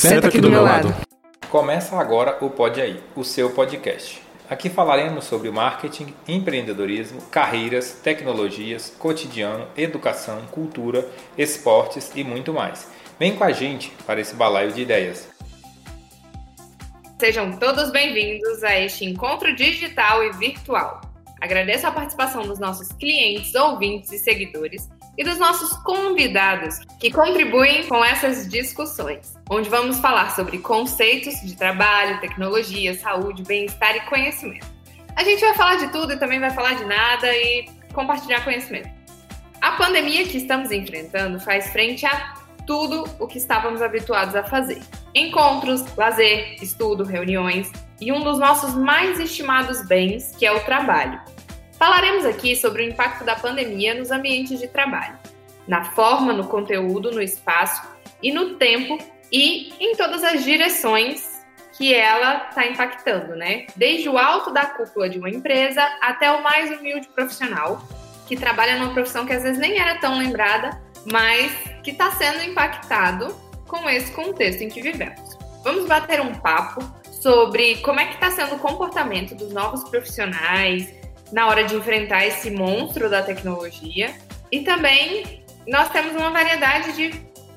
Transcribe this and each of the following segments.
Senta aqui do meu lado. Começa agora o Pode Aí, o seu podcast. Aqui falaremos sobre marketing, empreendedorismo, carreiras, tecnologias, cotidiano, educação, cultura, esportes e muito mais. Vem com a gente para esse balaio de ideias. Sejam todos bem-vindos a este encontro digital e virtual. Agradeço a participação dos nossos clientes, ouvintes e seguidores e dos nossos convidados que contribuem com essas discussões, onde vamos falar sobre conceitos de trabalho, tecnologia, saúde, bem-estar e conhecimento. A gente vai falar de tudo e também vai falar de nada e compartilhar conhecimento. A pandemia que estamos enfrentando faz frente a tudo o que estávamos habituados a fazer: encontros, lazer, estudo, reuniões e um dos nossos mais estimados bens, que é o trabalho. Falaremos aqui sobre o impacto da pandemia nos ambientes de trabalho, na forma, no conteúdo, no espaço e no tempo e em todas as direções que ela está impactando, né? Desde o alto da cúpula de uma empresa até o mais humilde profissional que trabalha numa profissão que às vezes nem era tão lembrada, mas que está sendo impactado com esse contexto em que vivemos. Vamos bater um papo sobre como é que está sendo o comportamento dos novos profissionais, na hora de enfrentar esse monstro da tecnologia. E também nós temos uma variedade de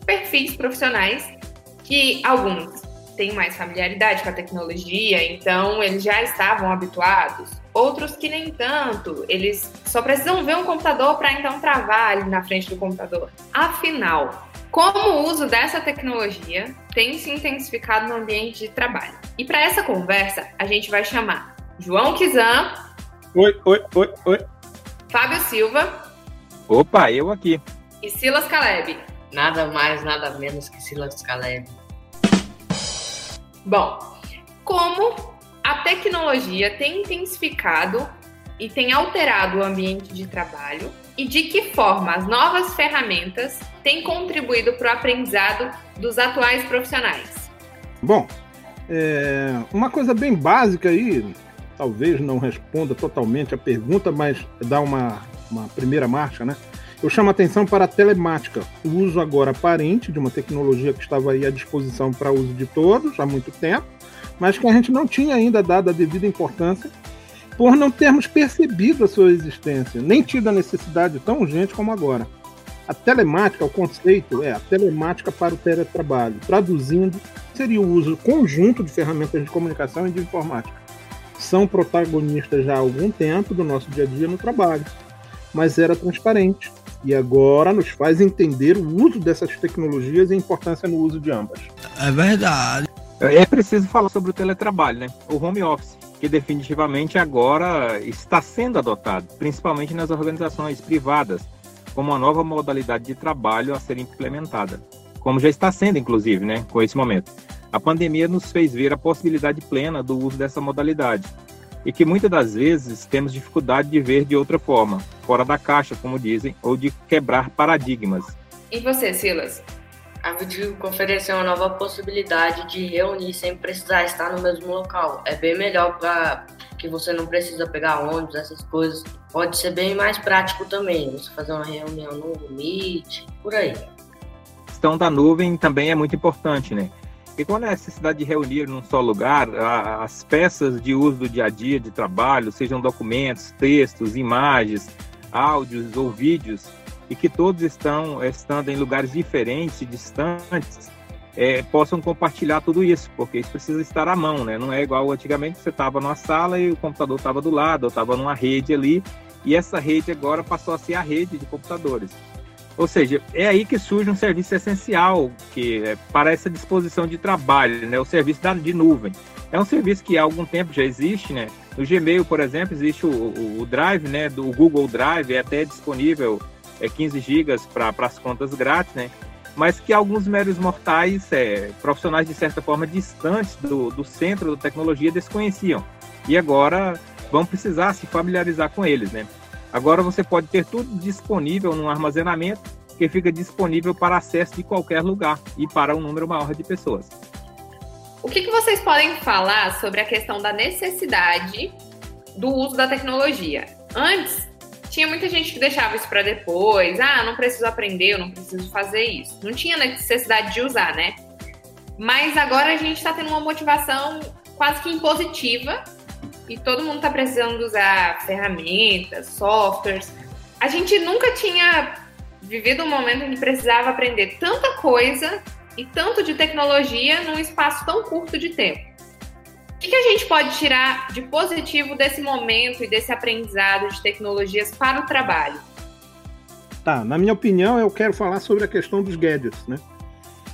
perfis profissionais que alguns têm mais familiaridade com a tecnologia, então eles já estavam habituados. Outros que nem tanto, eles só precisam ver um computador para então travar ali na frente do computador. Afinal, como o uso dessa tecnologia tem se intensificado no ambiente de trabalho? E para essa conversa, a gente vai chamar João Kizan, Oi, oi, oi, oi. Fábio Silva. Opa, eu aqui. E Silas Caleb. Nada mais, nada menos que Silas Caleb. Bom, como a tecnologia tem intensificado e tem alterado o ambiente de trabalho e de que forma as novas ferramentas têm contribuído para o aprendizado dos atuais profissionais? Bom, é, uma coisa bem básica aí, talvez não responda totalmente a pergunta, mas dá uma, uma primeira marcha, né? Eu chamo a atenção para a telemática, o uso agora aparente de uma tecnologia que estava aí à disposição para uso de todos há muito tempo, mas que a gente não tinha ainda dado a devida importância por não termos percebido a sua existência, nem tido a necessidade tão urgente como agora. A telemática, o conceito é a telemática para o teletrabalho. Traduzindo, seria o uso conjunto de ferramentas de comunicação e de informática são protagonistas já há algum tempo do nosso dia a dia no trabalho, mas era transparente e agora nos faz entender o uso dessas tecnologias e a importância no uso de ambas. É verdade. É preciso falar sobre o teletrabalho, né? O home office, que definitivamente agora está sendo adotado, principalmente nas organizações privadas, como uma nova modalidade de trabalho a ser implementada, como já está sendo, inclusive, né, com esse momento. A pandemia nos fez ver a possibilidade plena do uso dessa modalidade e que muitas das vezes temos dificuldade de ver de outra forma, fora da caixa, como dizem, ou de quebrar paradigmas. E você, Silas? A videoconferência é uma nova possibilidade de reunir sem precisar estar no mesmo local. É bem melhor para que você não precisa pegar ônibus, essas coisas. Pode ser bem mais prático também, você fazer uma reunião no Meet, por aí. A questão da nuvem também é muito importante, né? E quando a necessidade de reunir num só lugar as peças de uso do dia a dia de trabalho, sejam documentos, textos, imagens, áudios ou vídeos, e que todos estão estando em lugares diferentes e distantes, é, possam compartilhar tudo isso, porque isso precisa estar à mão, né? Não é igual antigamente você estava numa sala e o computador estava do lado, ou estava numa rede ali, e essa rede agora passou a ser a rede de computadores. Ou seja, é aí que surge um serviço essencial que é para essa disposição de trabalho, né? O serviço da, de nuvem. É um serviço que há algum tempo já existe, né? No Gmail, por exemplo, existe o, o, o Drive, né? Do Google Drive, é até disponível é 15 GB para as contas grátis, né? Mas que alguns meros mortais, é, profissionais de certa forma distantes do, do centro da tecnologia, desconheciam. E agora vão precisar se familiarizar com eles, né? Agora você pode ter tudo disponível no armazenamento que fica disponível para acesso de qualquer lugar e para um número maior de pessoas. O que, que vocês podem falar sobre a questão da necessidade do uso da tecnologia? Antes, tinha muita gente que deixava isso para depois. Ah, não preciso aprender, eu não preciso fazer isso. Não tinha necessidade de usar, né? Mas agora a gente está tendo uma motivação quase que impositiva e todo mundo está precisando usar ferramentas, softwares. A gente nunca tinha vivido um momento em que precisava aprender tanta coisa e tanto de tecnologia num espaço tão curto de tempo. O que, a gente pode tirar de positivo desse momento e desse aprendizado de tecnologias para o trabalho? Tá, na minha opinião, eu quero falar sobre a questão dos gadgets, né?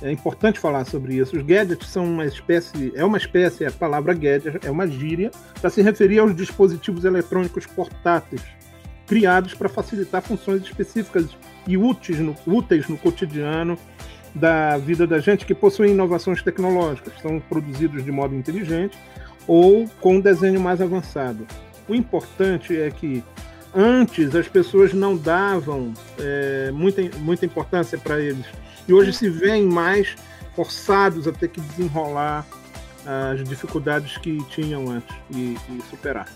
É importante falar sobre isso. Os gadgets são uma espécie, é uma espécie, a palavra gadget é uma gíria para se referir aos dispositivos eletrônicos portáteis criados para facilitar funções específicas e úteis no, úteis no cotidiano da vida da gente que possuem inovações tecnológicas, são produzidos de modo inteligente ou com um desenho mais avançado. O importante é que antes as pessoas não davam é, muita, muita importância para eles e hoje se veem mais forçados a ter que desenrolar as dificuldades que tinham antes e, e superar.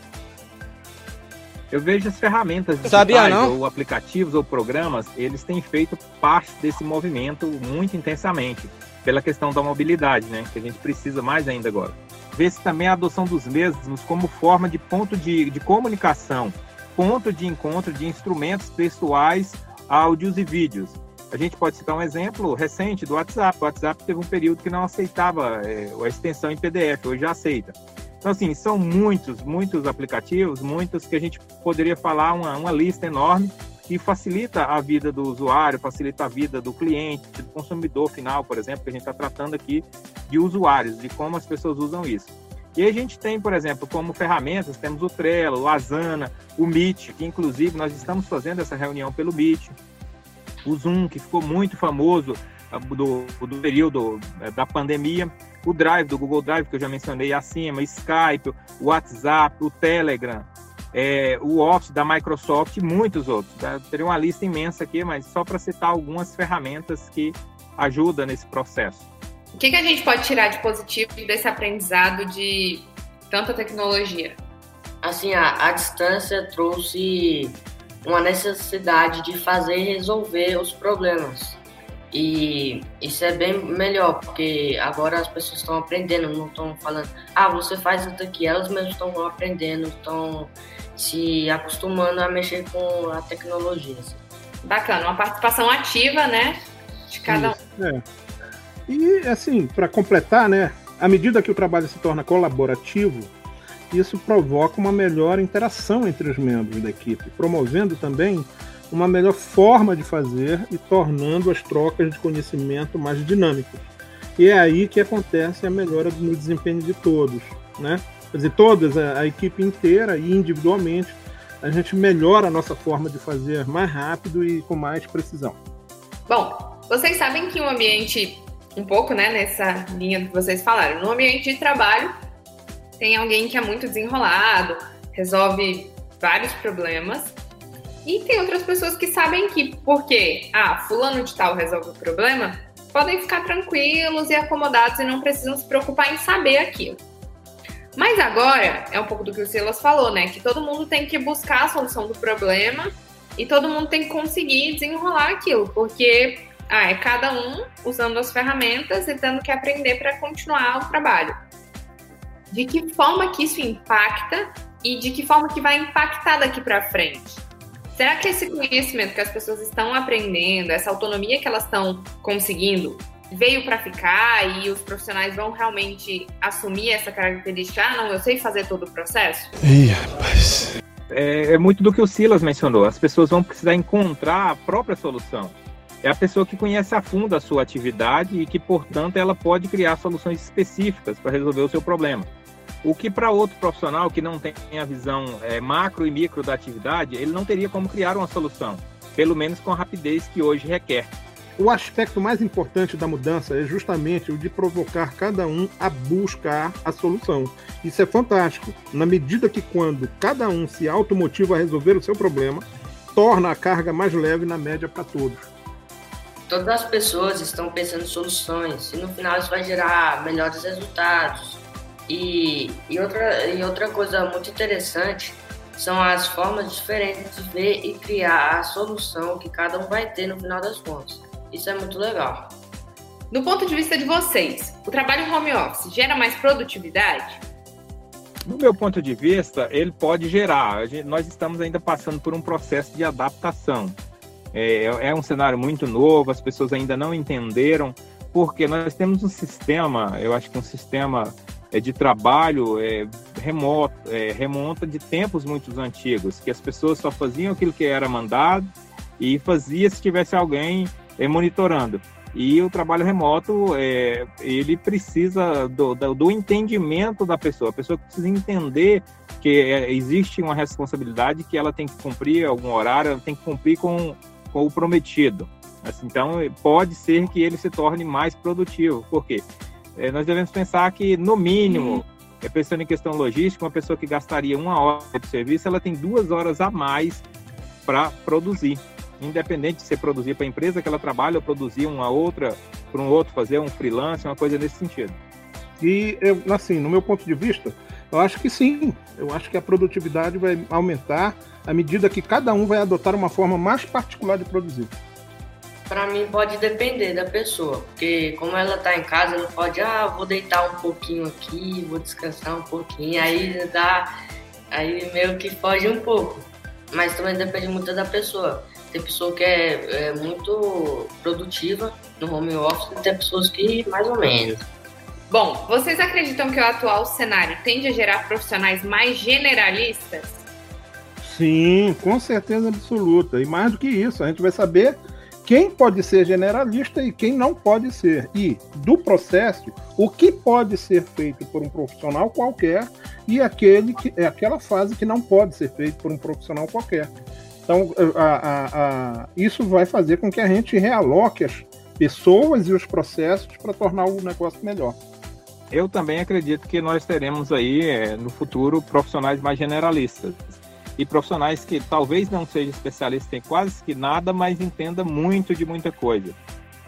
Eu vejo as ferramentas digitais, ou aplicativos ou programas, eles têm feito parte desse movimento muito intensamente, pela questão da mobilidade, né, que a gente precisa mais ainda agora. Vê-se também a adoção dos mesmos como forma de ponto de, de comunicação, ponto de encontro de instrumentos textuais, áudios e vídeos. A gente pode citar um exemplo recente do WhatsApp. O WhatsApp teve um período que não aceitava é, a extensão em PDF, hoje já aceita. Então, assim, são muitos, muitos aplicativos, muitos que a gente poderia falar uma, uma lista enorme que facilita a vida do usuário, facilita a vida do cliente, do consumidor final, por exemplo, que a gente está tratando aqui de usuários, de como as pessoas usam isso. E a gente tem, por exemplo, como ferramentas, temos o Trello, o Asana, o Meet, que inclusive nós estamos fazendo essa reunião pelo Meet, o Zoom, que ficou muito famoso ah, do, do período eh, da pandemia, o Drive do Google Drive, que eu já mencionei acima, Skype, o WhatsApp, o Telegram, é, o Office da Microsoft e muitos outros. Tá? Teria uma lista imensa aqui, mas só para citar algumas ferramentas que ajudam nesse processo. O que, que a gente pode tirar de positivo desse aprendizado de tanta tecnologia? Assim, a, a distância trouxe uma necessidade de fazer e resolver os problemas. E isso é bem melhor, porque agora as pessoas estão aprendendo, não estão falando, ah, você faz isso aqui. Elas mesmas estão aprendendo, estão se acostumando a mexer com a tecnologia. Assim. Bacana, uma participação ativa, né? De cada isso, um. É. E assim, para completar, né? À medida que o trabalho se torna colaborativo, isso provoca uma melhor interação entre os membros da equipe, promovendo também uma melhor forma de fazer e tornando as trocas de conhecimento mais dinâmicas. E é aí que acontece a melhora no desempenho de todos, né? Quer dizer, todas, a, equipe inteira e individualmente, a gente melhora a nossa forma de fazer mais rápido e com mais precisão. Bom, vocês sabem que um ambiente, um pouco né, nessa linha que vocês falaram, no ambiente de trabalho, tem alguém que é muito desenrolado, resolve vários problemas, e tem outras pessoas que sabem que, porque, ah, fulano de tal resolve o problema, podem ficar tranquilos e acomodados e não precisam se preocupar em saber aquilo. Mas agora, é um pouco do que o Silas falou, né? Que todo mundo tem que buscar a solução do problema e todo mundo tem que conseguir desenrolar aquilo, porque ah, é cada um usando as ferramentas e tendo que aprender para continuar o trabalho. De que forma que isso impacta e de que forma que vai impactar daqui para frente? Será que esse conhecimento que as pessoas estão aprendendo, essa autonomia que elas estão conseguindo, veio para ficar e os profissionais vão realmente assumir essa característica? Ah, não, eu sei fazer todo o processo? Ih, rapaz. É, é muito do que o Silas mencionou. As pessoas vão precisar encontrar a própria solução. É a pessoa que conhece a fundo a sua atividade e que, portanto, ela pode criar soluções específicas para resolver o seu problema. O que para outro profissional que não tem a visão é, macro e micro da atividade, ele não teria como criar uma solução, pelo menos com a rapidez que hoje requer. O aspecto mais importante da mudança é justamente o de provocar cada um a buscar a solução. Isso é fantástico, na medida que quando cada um se automotiva a resolver o seu problema, torna a carga mais leve na média para todos. Todas as pessoas estão pensando em soluções e no final isso vai gerar melhores resultados, e, e, outra, e outra coisa muito interessante são as formas diferentes de ver e criar a solução que cada um vai ter no final das contas. Isso é muito legal. do ponto de vista de vocês, o trabalho home office gera mais produtividade? No meu ponto de vista, ele pode gerar. Nós estamos ainda passando por um processo de adaptação. É, é um cenário muito novo, as pessoas ainda não entenderam, porque nós temos um sistema, eu acho que um sistema é, de trabalho é, remoto, é, remonta de tempos muito antigos, que as pessoas só faziam aquilo que era mandado e fazia se tivesse alguém é, monitorando. E o trabalho remoto, é, ele precisa do, do, entendimento da pessoa. A pessoa precisa entender que é, existe uma responsabilidade, que ela tem que cumprir algum horário, ela tem que cumprir com, com o prometido. Assim, então, pode ser que ele se torne mais produtivo. Por quê? É, nós devemos pensar que, no mínimo, uhum. é, pensando em questão logística, uma pessoa que gastaria uma hora de serviço, ela tem duas horas a mais para produzir independente de ser produzir para a empresa que ela trabalha ou produzir uma outra para um outro, fazer um freelance, uma coisa nesse sentido. E, eu, assim, no meu ponto de vista, eu acho que sim. Eu acho que a produtividade vai aumentar à medida que cada um vai adotar uma forma mais particular de produzir. Para mim pode depender da pessoa, porque como ela está em casa, ela pode, ah, vou deitar um pouquinho aqui, vou descansar um pouquinho, aí dá, aí meio que foge um pouco. Mas também depende muito da pessoa. Tem pessoa que é, é muito produtiva no home office e tem pessoas que mais ou menos. Bom, vocês acreditam que o atual cenário tende a gerar profissionais mais generalistas? Sim, com certeza absoluta. E mais do que isso, a gente vai saber quem pode ser generalista e quem não pode ser. E do processo, o que pode ser feito por um profissional qualquer e aquele que é aquela fase que não pode ser feito por um profissional qualquer. Então, a, a, a, isso vai fazer com que a gente realoque as pessoas e os processos para tornar o negócio melhor. Eu também acredito que nós teremos aí, é, no futuro, profissionais mais generalistas. E profissionais que talvez não sejam especialistas em quase que nada, mas entenda muito de muita coisa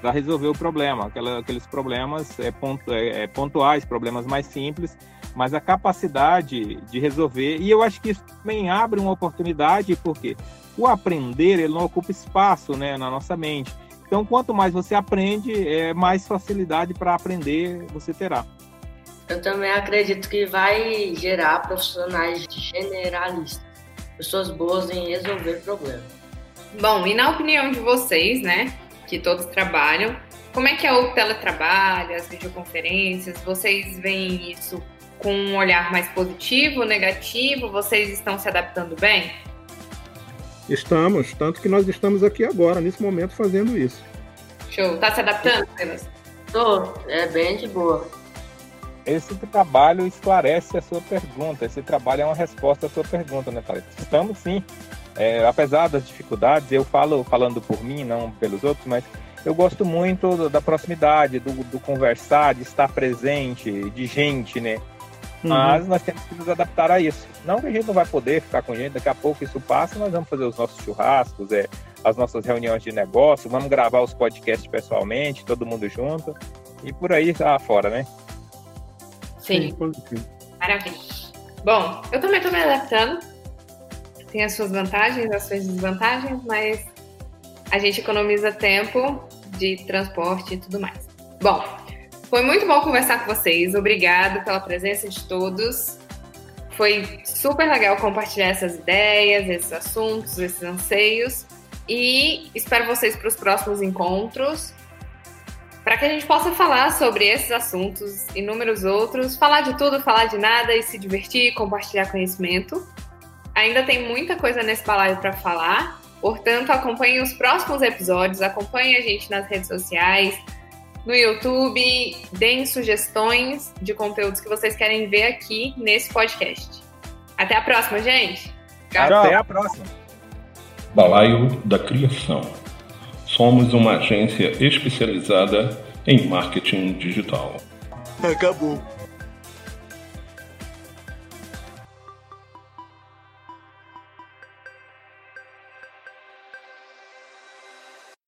para resolver o problema. Aquela, aqueles problemas é, pontu, é, é, pontuais, problemas mais simples, mas a capacidade de resolver. E eu acho que isso também abre uma oportunidade, porque o aprender ele não ocupa espaço né, na nossa mente. Então, quanto mais você aprende, é, mais facilidade para aprender você terá. Eu também acredito que vai gerar profissionais generalistas, pessoas boas em resolver problemas. Bom, e na opinião de vocês, né, que todos trabalham, como é que é o teletrabalho, as videoconferências? Vocês veem isso com um olhar mais positivo, negativo? Vocês estão se adaptando bem? Estamos, tanto que nós estamos aqui agora, nesse momento, fazendo isso. Show. Tá se adaptando, Silas? Tô, é bem de boa. Esse trabalho esclarece a sua pergunta. Esse trabalho é uma resposta à sua pergunta, né, Thalita? Estamos sim. É, apesar das dificuldades, eu falo falando por mim, não pelos outros, mas eu gosto muito da proximidade, do, do conversar, de estar presente, de gente, né? Uhum. Mas nós temos que nos adaptar a isso. Não que a gente não vai poder ficar com gente, daqui a pouco isso passa, nós vamos fazer os nossos churrascos, é, as nossas reuniões de negócio, vamos gravar os podcasts pessoalmente, todo mundo junto, e por aí fora, né? Sim. Sim. Maravilha. Bom, eu também estou me adaptando. Tem as suas vantagens, as suas desvantagens, mas a gente economiza tempo de transporte e tudo mais. Bom, foi muito bom conversar com vocês. Obrigado pela presença de todos. Foi super legal compartilhar essas ideias, esses assuntos, esses anseios. E espero vocês para os próximos encontros, para que a gente possa falar sobre esses assuntos, inúmeros outros, falar de tudo, falar de nada e se divertir, compartilhar conhecimento. Ainda tem muita coisa nesse balaio para falar, portanto, acompanhe os próximos episódios, acompanhe a gente nas redes sociais, no YouTube, deem sugestões de conteúdos que vocês querem ver aqui nesse podcast. Até a próxima, gente. Até a próxima. Balaio da Criação. Somos uma agência especializada em marketing digital. Acabou.